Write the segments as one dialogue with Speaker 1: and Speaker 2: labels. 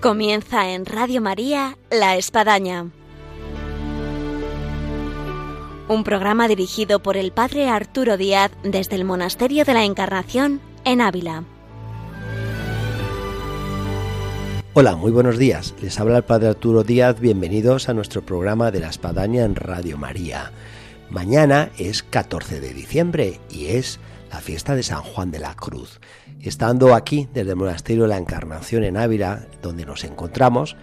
Speaker 1: Comienza en Radio María La Espadaña. Un programa dirigido por el Padre Arturo Díaz desde el Monasterio de la Encarnación en Ávila.
Speaker 2: Hola, muy buenos días. Les habla el Padre Arturo Díaz. Bienvenidos a nuestro programa de La Espadaña en Radio María. Mañana es 14 de diciembre y es la fiesta de San Juan de la Cruz. Estando aquí desde el Monasterio de la Encarnación en Ávila, donde nos encontramos,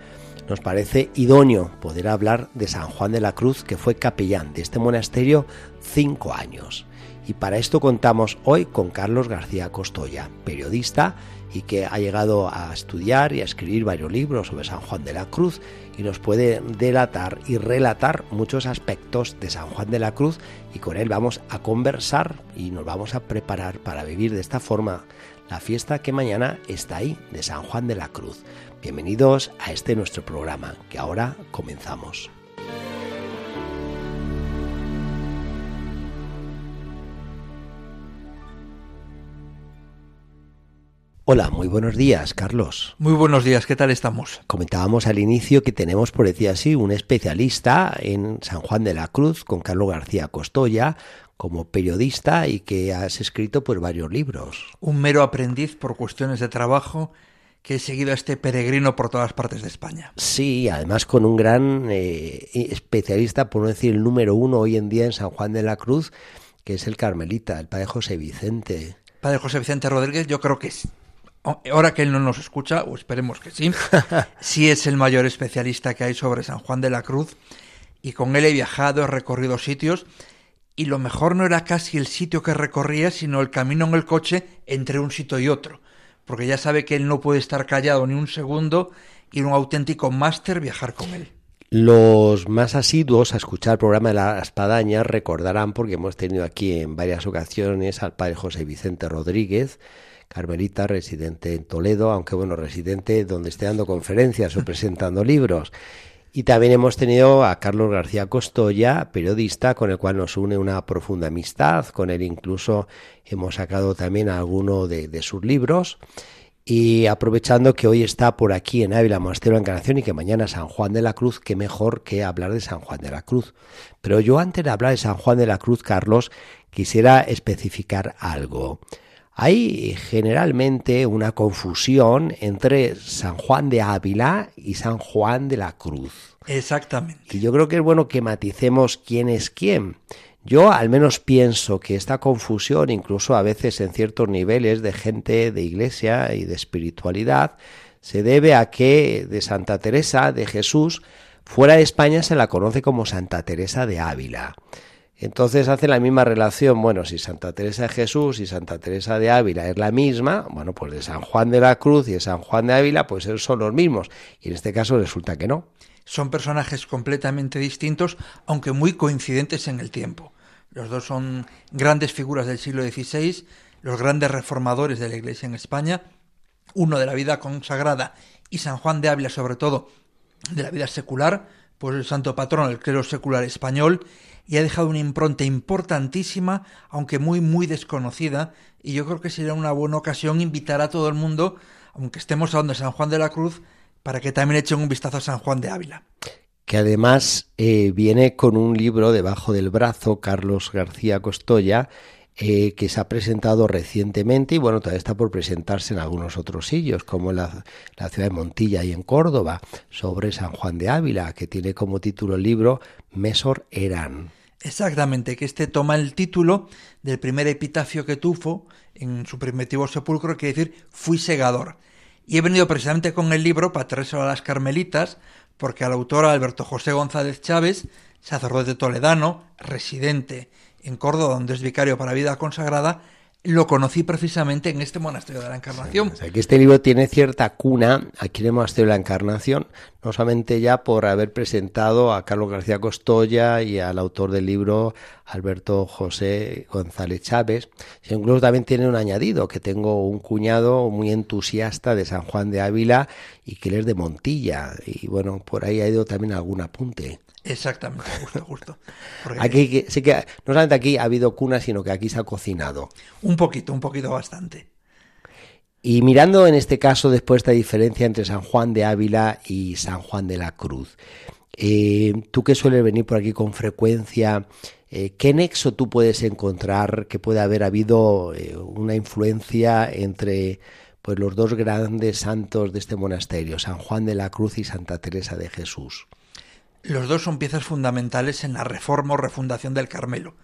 Speaker 2: nos parece idóneo poder hablar de San Juan de la Cruz, que fue capellán de este monasterio cinco años. Y para esto contamos hoy con Carlos García Costoya, periodista y que ha llegado a estudiar y a escribir varios libros sobre San Juan de la Cruz y nos puede delatar y relatar muchos aspectos de San Juan de la Cruz y con él vamos a conversar y nos vamos a preparar para vivir de esta forma la fiesta que mañana está ahí de San Juan de la Cruz. Bienvenidos a este nuestro programa que ahora comenzamos. Hola, muy buenos días, Carlos.
Speaker 3: Muy buenos días, ¿qué tal estamos?
Speaker 2: Comentábamos al inicio que tenemos, por decir así, un especialista en San Juan de la Cruz con Carlos García Costoya, como periodista y que has escrito pues varios libros.
Speaker 3: Un mero aprendiz por cuestiones de trabajo que he seguido a este peregrino por todas partes de España.
Speaker 2: Sí, además con un gran eh, especialista, por no decir el número uno hoy en día en San Juan de la Cruz, que es el Carmelita, el padre José Vicente.
Speaker 3: Padre José Vicente Rodríguez, yo creo que es ahora que él no nos escucha, o esperemos que sí, sí es el mayor especialista que hay sobre San Juan de la Cruz, y con él he viajado, he recorrido sitios, y lo mejor no era casi el sitio que recorría, sino el camino en el coche entre un sitio y otro, porque ya sabe que él no puede estar callado ni un segundo, y un auténtico máster viajar con él.
Speaker 2: Los más asiduos a escuchar el programa de la espadaña recordarán, porque hemos tenido aquí en varias ocasiones al padre José Vicente Rodríguez, Carmelita, residente en Toledo, aunque bueno, residente donde esté dando conferencias o presentando libros. Y también hemos tenido a Carlos García Costoya, periodista, con el cual nos une una profunda amistad. Con él incluso hemos sacado también alguno de, de sus libros. Y aprovechando que hoy está por aquí en Ávila, Monasterio Encarnación, y que mañana San Juan de la Cruz, qué mejor que hablar de San Juan de la Cruz. Pero yo antes de hablar de San Juan de la Cruz, Carlos, quisiera especificar algo. Hay generalmente una confusión entre San Juan de Ávila y San Juan de la Cruz.
Speaker 3: Exactamente.
Speaker 2: Y yo creo que es bueno que maticemos quién es quién. Yo al menos pienso que esta confusión, incluso a veces en ciertos niveles de gente de iglesia y de espiritualidad, se debe a que de Santa Teresa de Jesús, fuera de España se la conoce como Santa Teresa de Ávila. Entonces hace la misma relación, bueno, si Santa Teresa de Jesús y Santa Teresa de Ávila es la misma, bueno, pues de San Juan de la Cruz y de San Juan de Ávila, pues son los mismos. Y en este caso resulta que no.
Speaker 3: Son personajes completamente distintos, aunque muy coincidentes en el tiempo. Los dos son grandes figuras del siglo XVI, los grandes reformadores de la Iglesia en España, uno de la vida consagrada y San Juan de Ávila sobre todo de la vida secular, pues el santo patrón del clero secular español y ha dejado una impronta importantísima, aunque muy, muy desconocida, y yo creo que sería una buena ocasión invitar a todo el mundo, aunque estemos hablando de San Juan de la Cruz, para que también echen un vistazo a San Juan de Ávila.
Speaker 2: Que además eh, viene con un libro debajo del brazo, Carlos García Costoya, eh, que se ha presentado recientemente y bueno, todavía está por presentarse en algunos otros sitios, como la, la, ciudad de Montilla y en Córdoba, sobre San Juan de Ávila, que tiene como título el libro Mesor Eran.
Speaker 3: Exactamente, que este toma el título del primer epitafio que tuvo en su primitivo sepulcro, que decir, fui segador. Y he venido precisamente con el libro para traérselo a las carmelitas, porque al autor Alberto José González Chávez, sacerdote toledano, residente en Córdoba, donde es vicario para vida consagrada, lo conocí precisamente en este monasterio de la Encarnación.
Speaker 2: que este libro tiene cierta cuna aquí en el monasterio de la Encarnación, no solamente ya por haber presentado a Carlos García Costoya y al autor del libro Alberto José González Chávez, sino incluso también tiene un añadido, que tengo un cuñado muy entusiasta de San Juan de Ávila y que él es de Montilla, y bueno, por ahí ha ido también algún apunte.
Speaker 3: Exactamente, justo, justo.
Speaker 2: Porque... Aquí sí que no solamente aquí ha habido cuna, sino que aquí se ha cocinado.
Speaker 3: Un poquito, un poquito bastante.
Speaker 2: Y mirando en este caso después esta diferencia entre San Juan de Ávila y San Juan de la Cruz, eh, tú que sueles venir por aquí con frecuencia, eh, ¿qué nexo tú puedes encontrar que puede haber habido eh, una influencia entre pues, los dos grandes santos de este monasterio, San Juan de la Cruz y Santa Teresa de Jesús?
Speaker 3: Los dos son piezas fundamentales en la reforma o refundación del Carmelo.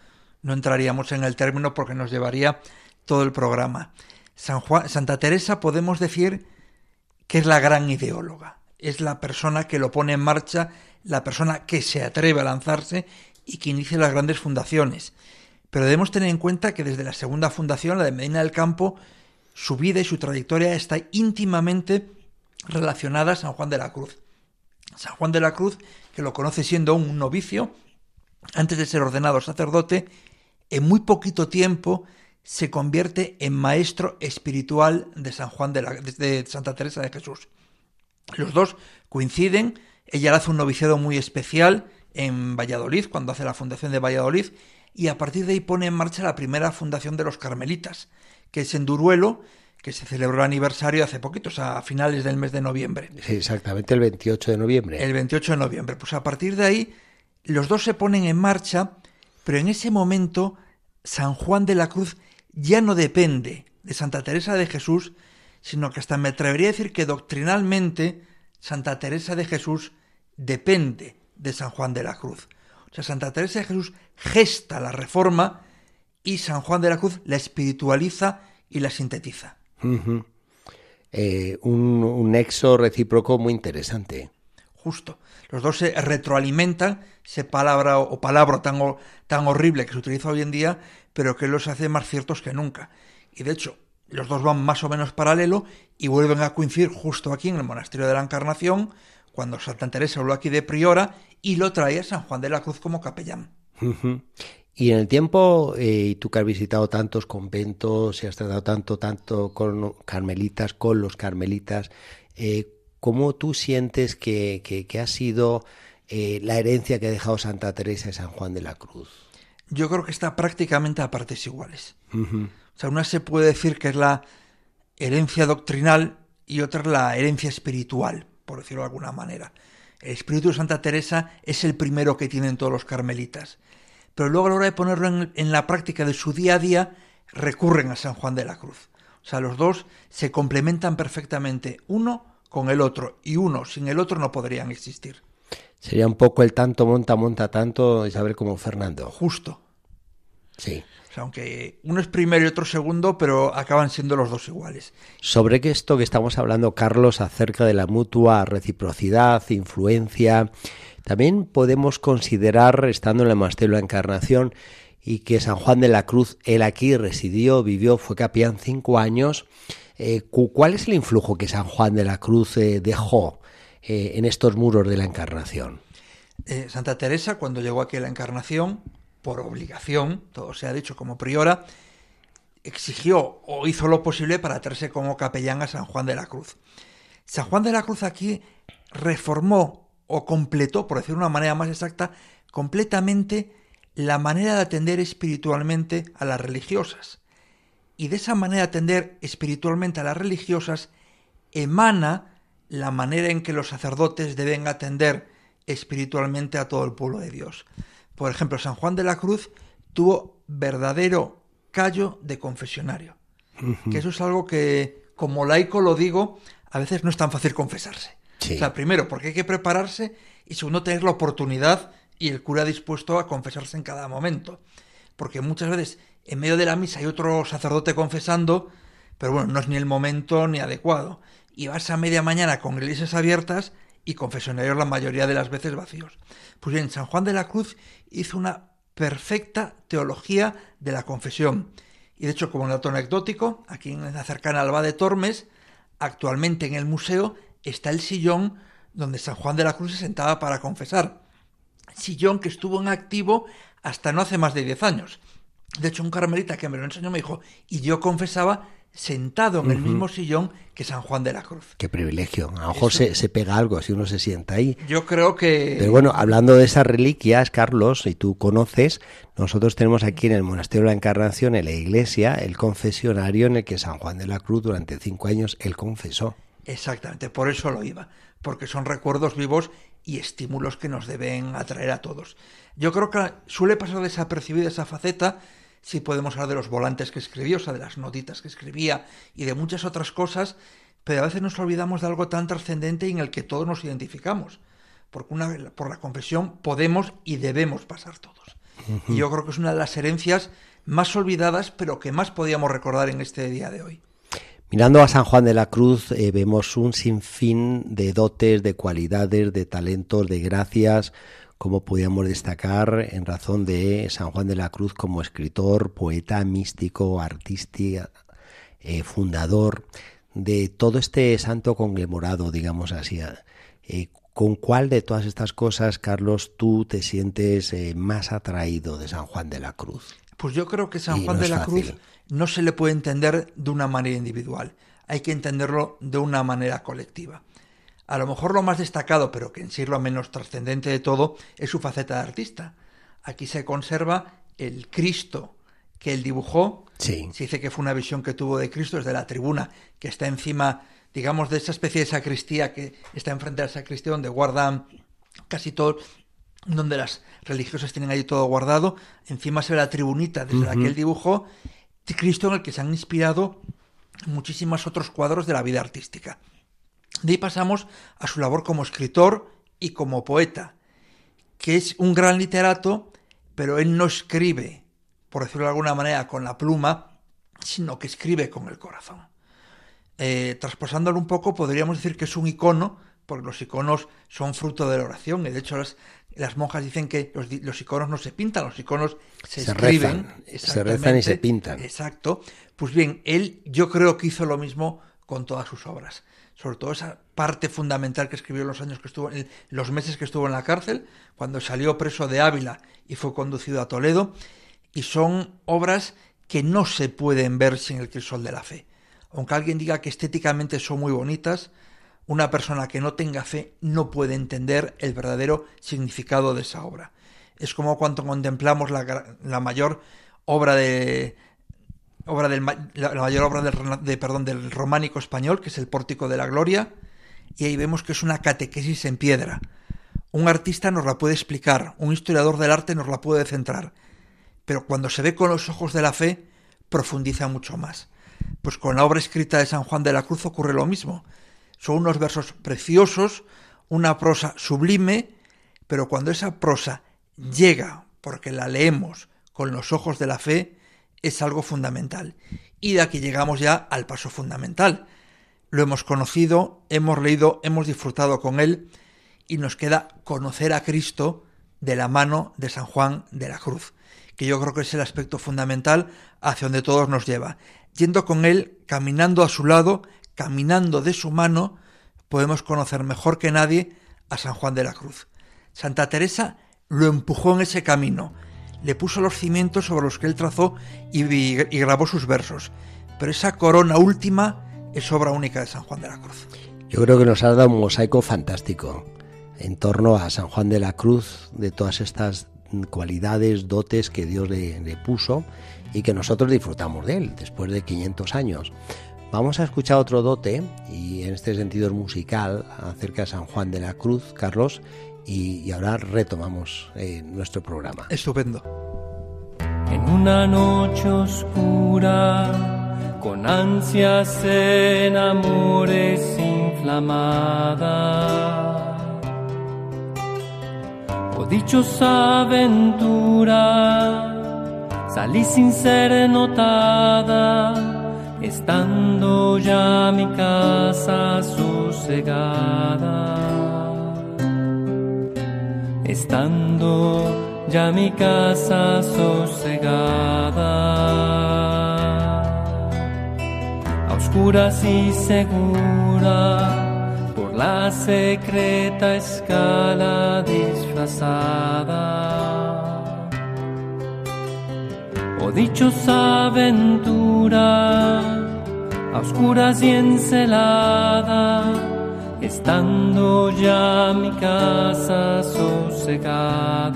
Speaker 3: No entraríamos en el término porque nos llevaría todo el programa. San Juan, Santa Teresa podemos decir que es la gran ideóloga, es la persona que lo pone en marcha, la persona que se atreve a lanzarse y que inicia las grandes fundaciones. Pero debemos tener en cuenta que desde la segunda fundación, la de Medina del Campo, su vida y su trayectoria está íntimamente relacionada a San Juan de la Cruz. San Juan de la Cruz, que lo conoce siendo un novicio, antes de ser ordenado sacerdote, en muy poquito tiempo se convierte en maestro espiritual de San Juan de, la, de Santa Teresa de Jesús. Los dos coinciden, ella hace un noviciado muy especial en Valladolid, cuando hace la fundación de Valladolid, y a partir de ahí pone en marcha la primera fundación de los carmelitas, que es en Duruelo, que se celebró el aniversario hace poquito, a finales del mes de noviembre.
Speaker 2: Sí, exactamente el 28 de noviembre.
Speaker 3: El 28 de noviembre. Pues a partir de ahí, los dos se ponen en marcha, pero en ese momento San Juan de la Cruz ya no depende de Santa Teresa de Jesús, sino que hasta me atrevería a decir que doctrinalmente Santa Teresa de Jesús depende de San Juan de la Cruz. O sea, Santa Teresa de Jesús gesta la reforma y San Juan de la Cruz la espiritualiza y la sintetiza.
Speaker 2: Eh, un, nexo recíproco muy interesante.
Speaker 3: Justo. Los dos se retroalimentan, ese palabra o palabra tan, tan horrible que se utiliza hoy en día, pero que los hace más ciertos que nunca. Y de hecho, los dos van más o menos paralelo y vuelven a coincidir justo aquí en el monasterio de la Encarnación, cuando Santa Teresa habló aquí de priora y lo traía San Juan de la Cruz como capellán.
Speaker 2: Y en el tiempo, eh, tú que has visitado tantos conventos y has tratado tanto, tanto con carmelitas, con los carmelitas, eh, ¿cómo tú sientes que, que, ha sido eh, la herencia que ha dejado Santa Teresa y San Juan de la Cruz?
Speaker 3: Yo creo que está prácticamente a partes iguales. O sea, una se puede decir que es la herencia doctrinal y otra es la herencia espiritual por decirlo de alguna manera. El espíritu de Santa Teresa es el primero que tienen todos los carmelitas. Pero luego a la hora de ponerlo en, la práctica de su día a día, recurren a San Juan de la Cruz. O sea, los dos se complementan perfectamente, uno con el otro, y uno sin el otro no podrían existir.
Speaker 2: Sería un poco el tanto monta, monta tanto, saber como Fernando.
Speaker 3: Justo.
Speaker 2: Sí
Speaker 3: aunque uno es primero y otro segundo, pero acaban siendo los dos iguales.
Speaker 2: Sobre esto que estamos hablando, Carlos, acerca de la mutua reciprocidad, influencia, también podemos considerar, estando en el monasterio de la Encarnación, y que San Juan de la Cruz, él aquí residió, vivió, fue capellán cinco años, eh, ¿cuál es el influjo que San Juan de la Cruz eh, dejó eh, en estos muros de la Encarnación?
Speaker 3: Santa Teresa, cuando llegó aquí a la Encarnación, por obligación, todo se ha dicho como priora, exigió o hizo lo posible para traerse como capellán a San Juan de la Cruz. San Juan de la Cruz aquí reformó o completó, por decir de una manera más exacta, completamente la manera de atender espiritualmente a las religiosas. Y de esa manera de atender espiritualmente a las religiosas emana la manera en que los sacerdotes deben atender espiritualmente a todo el pueblo de Dios. Por ejemplo, San Juan de la Cruz tuvo verdadero callo de confesionario. Que eso es algo que, como laico lo digo, a veces no es tan fácil confesarse. Sea, primero, porque hay que prepararse y segundo, tener la oportunidad y el cura dispuesto a confesarse en cada momento. Porque muchas veces en medio de la misa hay otro sacerdote confesando, pero bueno, no es ni el momento ni adecuado. Y vas a media mañana con iglesias abiertas y confesionarios la mayoría de las veces vacíos. Pues bien, San Juan de la Cruz hizo una perfecta teología de la confesión. Y de hecho, como un dato anecdótico, aquí en la cercana Alba de Tormes, actualmente en el museo está el sillón donde San Juan de la Cruz se sentaba para confesar. Sillón que estuvo en activo hasta no hace más de 10 años. De hecho, un carmelita que me lo enseñó me dijo, y yo confesaba sentado en el mismo sillón que San Juan de la Cruz.
Speaker 2: Qué privilegio. A lo mejor se, se, pega algo si uno se sienta ahí.
Speaker 3: Yo creo que...
Speaker 2: Pero bueno, hablando de esas reliquias, Carlos, y tú conoces, nosotros tenemos aquí en el Monasterio de la Encarnación, en la iglesia, el confesionario en el que San Juan de la Cruz durante cinco años él confesó.
Speaker 3: Exactamente, por eso lo iba, porque son recuerdos vivos y estímulos que nos deben atraer a todos. Yo creo que suele pasar desapercibida esa faceta si podemos hablar de los volantes que escribió, o sea, de las notitas que escribía y de muchas otras cosas, pero a veces nos olvidamos de algo tan trascendente en el que todos nos identificamos, porque una, por la confesión podemos y debemos pasar todos. Y yo creo que es una de las herencias más olvidadas, pero que más podíamos recordar en este día de hoy.
Speaker 2: Mirando a San Juan de la Cruz eh, vemos un sinfín de dotes, de cualidades, de talentos, de gracias, como podíamos destacar en razón de San Juan de la Cruz como escritor, poeta, místico, artista, eh, fundador de todo este santo conglomerado, digamos así. Eh, ¿Con cuál de todas estas cosas, Carlos, tú te sientes más atraído de San Juan de la Cruz?
Speaker 3: Pues yo creo que San Juan de la Cruz no se le puede entender de una manera individual, hay que entenderlo de una manera colectiva. A lo mejor lo más destacado, pero que en sí lo menos trascendente de todo, es su faceta de artista. Aquí se conserva el Cristo que él dibujó.
Speaker 2: Se
Speaker 3: dice que fue una visión que tuvo de Cristo desde la tribuna, que está encima, digamos, de esa especie de sacristía que está enfrente de la sacristía, donde guardan casi todo, donde las religiosas tienen ahí todo guardado. Encima se ve la tribunita desde la que él dibujó Cristo en el que se han inspirado muchísimos otros cuadros de la vida artística. De ahí pasamos a su labor como escritor y como poeta, que es un gran literato, pero él no escribe, por decirlo de alguna manera, con la pluma, sino que escribe con el corazón. Eh, traspasándolo un poco, podríamos decir que es un icono, porque los iconos son fruto de la oración, y de hecho las, las monjas dicen que los, iconos no se pintan, los iconos se, escriben.
Speaker 2: se rezan y se pintan.
Speaker 3: Exacto. Pues bien, él yo creo que hizo lo mismo con todas sus obras. Sobre todo esa parte fundamental que escribió en los años que estuvo, en los meses que estuvo en la cárcel, cuando salió preso de Ávila y fue conducido a Toledo. Y son obras que no se pueden ver sin el crisol de la fe. Aunque alguien diga que estéticamente son muy bonitas, una persona que no tenga fe no puede entender el verdadero significado de esa obra. Es como cuando contemplamos la, mayor obra de obra del, la, mayor obra del, de, del románico español, que es el Pórtico de la Gloria, y ahí vemos que es una catequesis en piedra. Un artista nos la puede explicar, un historiador del arte nos la puede centrar, pero cuando se ve con los ojos de la fe, profundiza mucho más. Pues con la obra escrita de San Juan de la Cruz ocurre lo mismo. Son unos versos preciosos, una prosa sublime, pero cuando esa prosa llega, porque la leemos con los ojos de la fe, es algo fundamental. Y de aquí llegamos ya al paso fundamental. Lo hemos conocido, hemos leído, hemos disfrutado con él y nos queda conocer a Cristo de la mano de San Juan de la Cruz, que yo creo que es el aspecto fundamental hacia donde todos nos lleva. Yendo con él, caminando a su lado, caminando de su mano, podemos conocer mejor que nadie a San Juan de la Cruz. Santa Teresa lo empujó en ese camino, le puso los cimientos sobre los que él trazó y, grabó sus versos. Pero esa corona última es obra única de San Juan de la Cruz.
Speaker 2: Yo creo que nos ha dado un mosaico fantástico en torno a San Juan de la Cruz, de todas estas cualidades, dotes que Dios le, puso y que nosotros disfrutamos de él después de 500 años. Vamos a escuchar otro dote, y en este sentido es musical, acerca de San Juan de la Cruz, Carlos, y, ahora retomamos eh, nuestro programa.
Speaker 3: Estupendo.
Speaker 4: En una noche oscura, con ansias en amores inflamada, o dichosa aventura, salí sin ser notada estando ya mi casa sosegada, estando ya mi casa sosegada, a oscuras y segura por la secreta escala disfrazada. O dichosa aventura a oscuras y encelada, estando ya mi casa sosegada,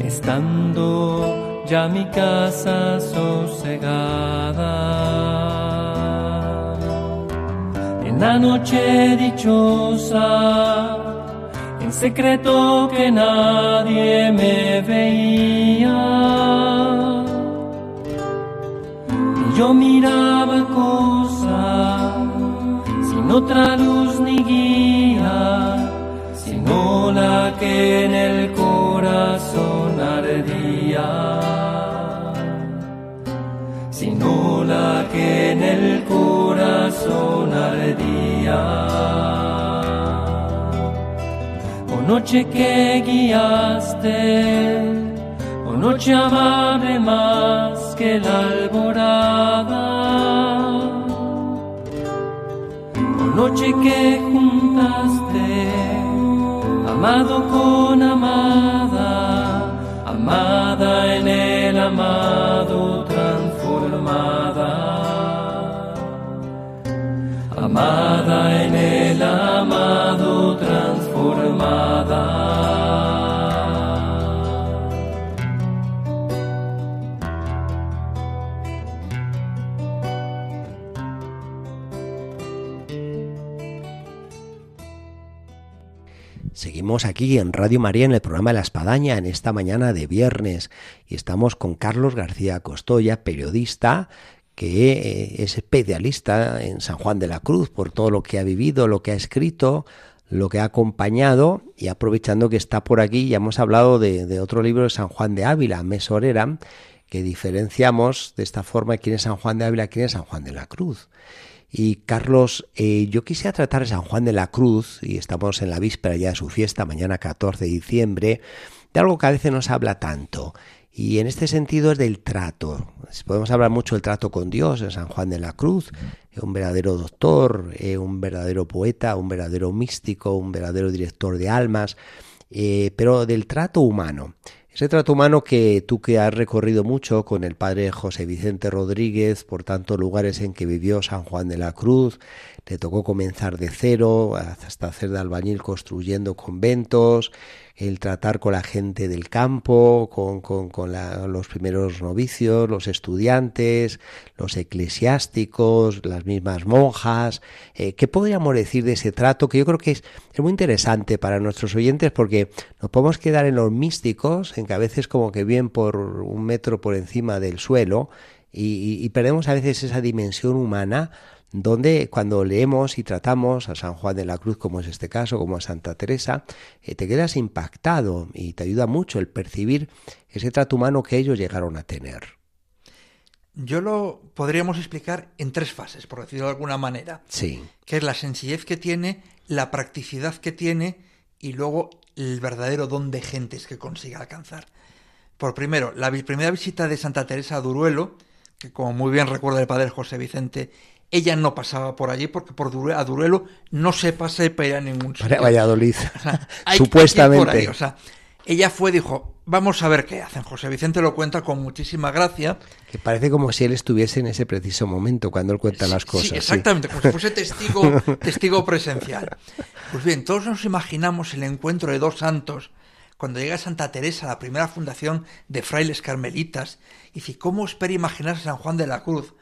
Speaker 4: estando ya mi casa sosegada. En la noche dichosa, en secreto que nadie me veía yo miraba cosa sin otra luz ni guía, sino la que en el corazón ardía, sino la que en el corazón ardía. O noche que guiaste, noche amable más que la alborada, noche que juntaste, amado con amada, amada en el amado transformada, amada en el amado transformada.
Speaker 2: Aquí en Radio María en el programa La Espadaña en esta mañana de viernes. Y estamos con Carlos García Costoya, periodista que eh, es especialista en San Juan de la Cruz por todo lo que ha vivido, lo que ha escrito, lo que ha acompañado. Y aprovechando que está por aquí ya hemos hablado de, de otro libro de San Juan de Ávila, Mesorera, que diferenciamos de esta forma quién es San Juan de Ávila, quién es San Juan de la Cruz. Y Carlos, eh, yo quisiera tratar de San Juan de la Cruz, y estamos en la víspera ya de su fiesta, mañana 14 de diciembre, de algo que a veces no se habla tanto. Y en este sentido es del trato. Podemos hablar mucho del trato con Dios en San Juan de la Cruz, un verdadero doctor, eh, un verdadero poeta, un verdadero místico, un verdadero director de almas, eh, pero del trato humano. Ese trato humano que tú que has recorrido mucho con el padre José Vicente Rodríguez por tantos lugares en que vivió San Juan de la Cruz, te tocó comenzar de cero hasta hacer de albañil construyendo conventos, el tratar con la gente del campo, con, con, los primeros novicios, los estudiantes, los eclesiásticos, las mismas monjas. Eh, ¿Qué podríamos decir de ese trato? Que yo creo que es, es, muy interesante para nuestros oyentes porque nos podemos quedar en los místicos, en que a veces como que bien por un metro por encima del suelo y, y perdemos a veces esa dimensión humana donde cuando leemos y tratamos a San Juan de la Cruz, como es este caso, como a Santa Teresa, eh, te quedas impactado y te ayuda mucho el percibir ese trato humano que ellos llegaron a tener.
Speaker 3: Yo lo podríamos explicar en tres fases, por decirlo de alguna manera.
Speaker 2: Sí.
Speaker 3: Que es la sencillez que tiene, la practicidad que tiene y luego el verdadero don de gentes que consigue alcanzar. Por primero, la primera visita de Santa Teresa a Duruelo, que como muy bien recuerda el padre José Vicente, ella no pasaba por allí porque por a Duruelo no se pasa para ningún sitio.
Speaker 2: Para Valladolid, supuestamente.
Speaker 3: o sea, ella fue, dijo, vamos a ver qué hacen. José Vicente lo cuenta con muchísima gracia.
Speaker 2: Que parece como si él estuviese en ese preciso momento cuando él cuenta las cosas. Sí,
Speaker 3: exactamente, como si fuese testigo, testigo presencial. Pues bien, todos nos imaginamos el encuentro de dos santos cuando llega Santa Teresa, la primera fundación de frailes carmelitas, y dice, ¿cómo espera imaginarse San Juan de la Cruz?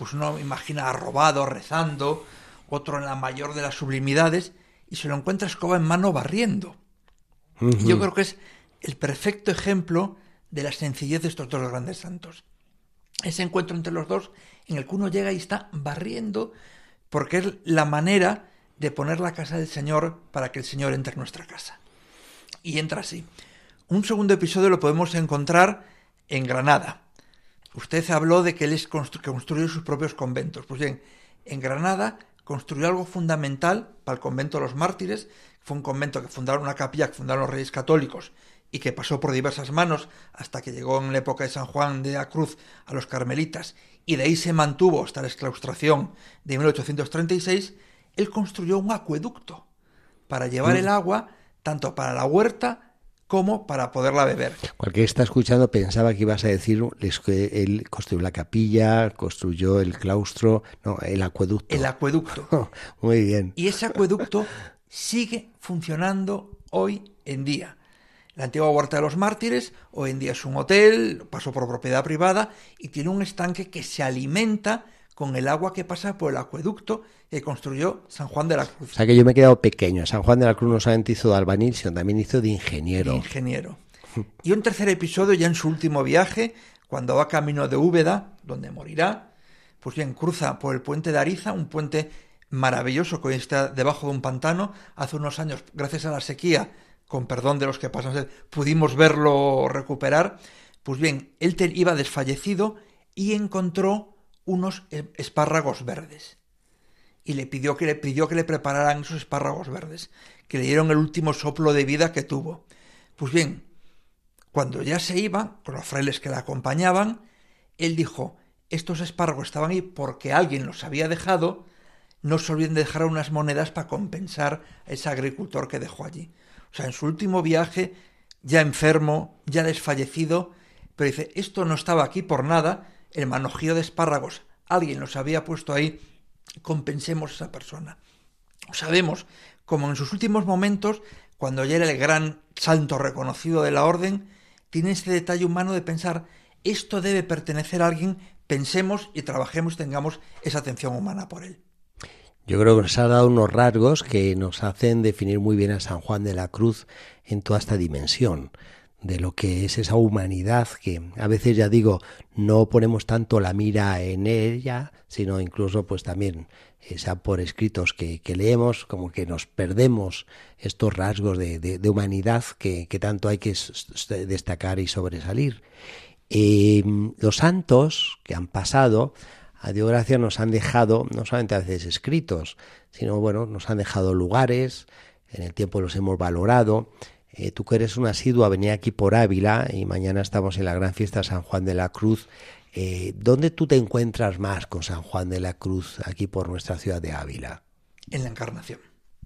Speaker 3: Pues uno imagina arrobado, rezando, otro en la mayor de las sublimidades, y se lo encuentra escoba en mano barriendo. Yo creo que es el perfecto ejemplo de la sencillez de estos dos grandes santos. Ese encuentro entre los dos en el que uno llega y está barriendo, porque es la manera de poner la casa del Señor para que el Señor entre en nuestra casa. Y entra así. Un segundo episodio lo podemos encontrar en Granada. Usted habló de que él construyó sus propios conventos. Pues bien, en Granada construyó algo fundamental para el convento de los mártires. Fue un convento que fundaron una capilla que fundaron los reyes católicos y que pasó por diversas manos hasta que llegó en la época de San Juan de la Cruz a los carmelitas y de ahí se mantuvo hasta la exclaustración de 1836, él construyó un acueducto para llevar mm. el agua tanto para la huerta como para poderla beber.
Speaker 2: Cualquiera que está escuchando pensaba que ibas a decir que él construyó la capilla, construyó el claustro, no, el acueducto.
Speaker 3: El acueducto.
Speaker 2: Muy bien.
Speaker 3: Y ese acueducto sigue funcionando hoy en día. La antigua Huerta de los Mártires hoy en día es un hotel, pasó por propiedad privada y tiene un estanque que se alimenta con el agua que pasa por el acueducto que construyó San Juan de la Cruz.
Speaker 2: O sea que yo me he quedado pequeño. San Juan de la Cruz no solamente hizo de albañil, sino también hizo de ingeniero.
Speaker 3: De ingeniero. Y un tercer episodio ya en su último viaje, cuando va camino de Úbeda, donde morirá, pues bien, cruza por el puente de Ariza, un puente maravilloso que está debajo de un pantano. Hace unos años, gracias a la sequía, con perdón de los que pasan, pudimos verlo recuperar. Pues bien, él iba desfallecido y encontró unos e, espárragos verdes. Y le pidió que le pidió que le prepararan esos espárragos verdes, que le dieron el último soplo de vida que tuvo. Pues bien, cuando ya se iba, con los frailes que le acompañaban, él dijo, estos espárragos estaban ahí porque alguien los había dejado, no se olviden de dejar unas monedas para compensar a ese agricultor que dejó allí. O sea, en su último viaje, ya enfermo, ya desfallecido, pero dice, esto no estaba aquí por nada, el manojío de espárragos, alguien los había puesto ahí, compensemos a esa persona. Sabemos como en sus últimos momentos, cuando ya era el gran santo reconocido de la orden, tiene ese detalle humano de pensar, esto debe pertenecer a alguien, pensemos y trabajemos tengamos esa atención humana por él.
Speaker 2: Yo creo que nos ha dado unos rasgos que nos hacen definir muy bien a San Juan de la Cruz en toda esta dimensión de lo que es esa humanidad que a veces ya digo no ponemos tanto la mira en ella sino incluso pues también esa por escritos que, leemos como que nos perdemos estos rasgos de, humanidad que, tanto hay que destacar y sobresalir. Eh, los santos que han pasado a Dios gracias nos han dejado no solamente a veces escritos sino bueno nos han dejado lugares en el tiempo los hemos valorado eh, tú que eres un asiduo a venir aquí por Ávila y mañana estamos en la gran fiesta San Juan de la Cruz, eh, ¿dónde tú te encuentras más con San Juan de la Cruz aquí por nuestra ciudad de Ávila?
Speaker 3: En la Encarnación.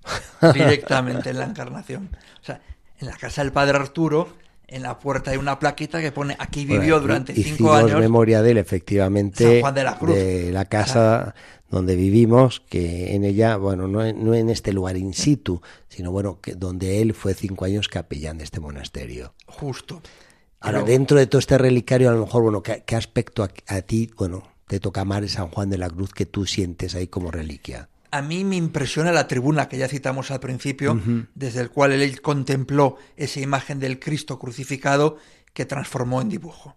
Speaker 3: Directamente en la Encarnación. O sea, en la casa del Padre Arturo, en la puerta hay una plaquita que pone aquí vivió durante cinco años.
Speaker 2: memoria de él, efectivamente.
Speaker 3: San Juan de la Cruz.
Speaker 2: De la casa donde vivimos, que en ella, bueno, no, no en este lugar in situ, sino bueno, que donde él fue cinco años capellán de este monasterio.
Speaker 3: Justo.
Speaker 2: Ahora, dentro de todo este relicario, a lo mejor, bueno, ¿qué, aspecto a, ti, bueno, te toca amar San Juan de la Cruz que tú sientes ahí como reliquia?
Speaker 3: A mí me impresiona la tribuna que ya citamos al principio, desde el cual él contempló esa imagen del Cristo crucificado que transformó en dibujo.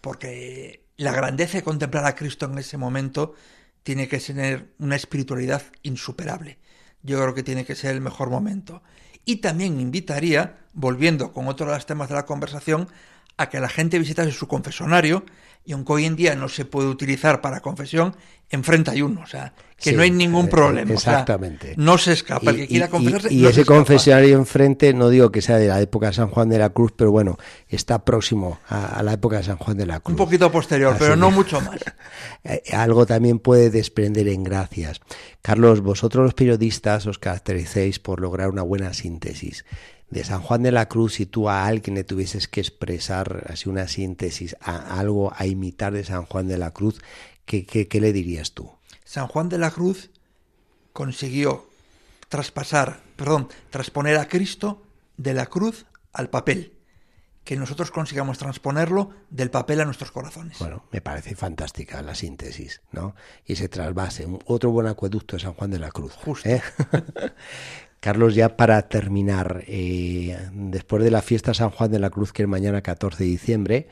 Speaker 3: Porque la grandeza de contemplar a Cristo en ese momento tiene que tener una espiritualidad insuperable. Yo creo que tiene que ser el mejor momento. Y también invitaría, volviendo con otro de los temas de la conversación, a que la gente visitase su confesionario y aunque hoy en día no se puede utilizar para confesión, enfrente hay uno, o sea, que no hay ningún eh, problema.
Speaker 2: Exactamente.
Speaker 3: no se escapa, el que quiera confesarse.
Speaker 2: Y, ese confesionario enfrente, no digo que sea de la época de San Juan de la Cruz, pero bueno, está próximo a, la época de San Juan de la Cruz.
Speaker 3: Un poquito posterior, pero no mucho más.
Speaker 2: Eh, algo también puede desprender en gracias. Carlos, vosotros los periodistas os caractericéis por lograr una buena síntesis de San Juan de la Cruz, si tú a alguien le tuvieses que expresar así una síntesis, a algo a imitar de San Juan de la Cruz, ¿qué, qué, le dirías tú?
Speaker 3: San Juan de la Cruz consiguió traspasar, perdón, transponer a Cristo de la cruz al papel. Que nosotros consigamos transponerlo del papel a nuestros corazones.
Speaker 2: Bueno, me parece fantástica la síntesis, ¿no? Y se trasvase. Otro buen acueducto de San Juan de la Cruz.
Speaker 3: Justo.
Speaker 2: ¿eh? Carlos, ya para terminar, eh, después de la fiesta San Juan de la Cruz, que es mañana 14 de diciembre,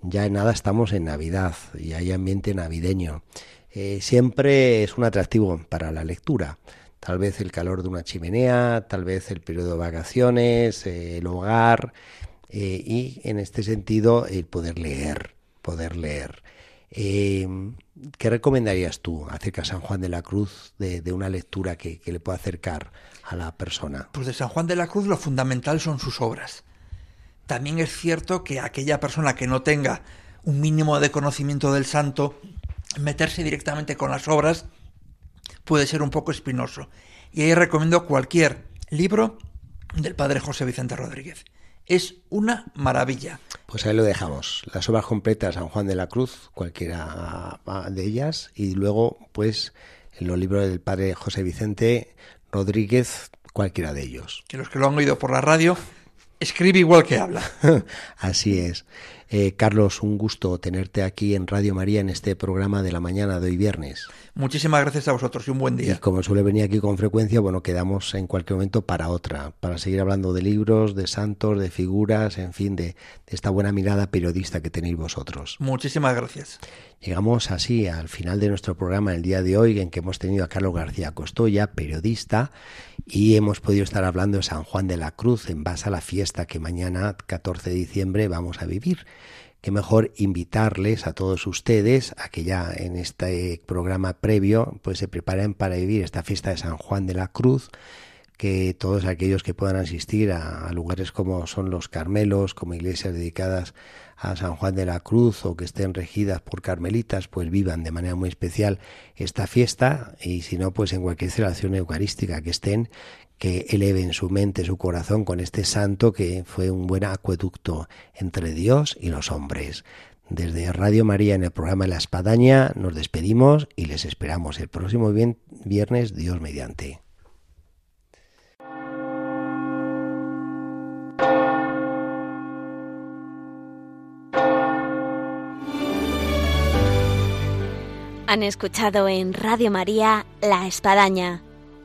Speaker 2: ya en nada estamos en Navidad y hay ambiente navideño. Eh, siempre es un atractivo para la lectura. Tal vez el calor de una chimenea, tal vez el periodo de vacaciones, eh, el hogar y en este sentido el poder leer, poder leer. ¿Qué recomendarías tú acerca de San Juan de la Cruz de, una lectura que, que le pueda acercar a la persona?
Speaker 3: Pues de San Juan de la Cruz lo fundamental son sus obras. También es cierto que aquella persona que no tenga un mínimo de conocimiento del santo, meterse directamente con las obras puede ser un poco espinoso. Y ahí recomiendo cualquier libro del padre José Vicente Rodríguez. Es una maravilla.
Speaker 2: Pues ahí lo dejamos. Las obras completas San Juan de la Cruz, cualquiera de ellas, y luego, pues, en los libros del padre José Vicente Rodríguez, cualquiera de ellos.
Speaker 3: Que los que lo han oído por la radio, escribe igual que habla.
Speaker 2: Así es. Eh, Carlos, un gusto tenerte aquí en Radio María en este programa de la mañana de hoy viernes.
Speaker 3: Muchísimas gracias a vosotros y un buen día.
Speaker 2: Y como suele venir aquí con frecuencia, bueno, quedamos en cualquier momento para otra, para seguir hablando de libros, de santos, de figuras, en fin, de, de esta buena mirada periodista que tenéis vosotros.
Speaker 3: Muchísimas gracias.
Speaker 2: Llegamos así al final de nuestro programa el día de hoy, en que hemos tenido a Carlos García Costoya, periodista, y hemos podido estar hablando de San Juan de la Cruz en base a la fiesta que mañana, 14 de diciembre, vamos a vivir. Que mejor invitarles a todos ustedes a que ya en este programa previo pues se preparen para vivir esta fiesta de San Juan de la Cruz que todos aquellos que puedan asistir a, lugares como son los Carmelos, como iglesias dedicadas a San Juan de la Cruz o que estén regidas por carmelitas, pues vivan de manera muy especial esta fiesta y si no, pues en cualquier celebración eucarística que estén, que eleven su mente, su corazón con este santo que fue un buen acueducto entre Dios y los hombres. Desde Radio María en el programa La Espadaña nos despedimos y les esperamos el próximo viernes, Dios mediante.
Speaker 1: Han escuchado en Radio María La Espadaña,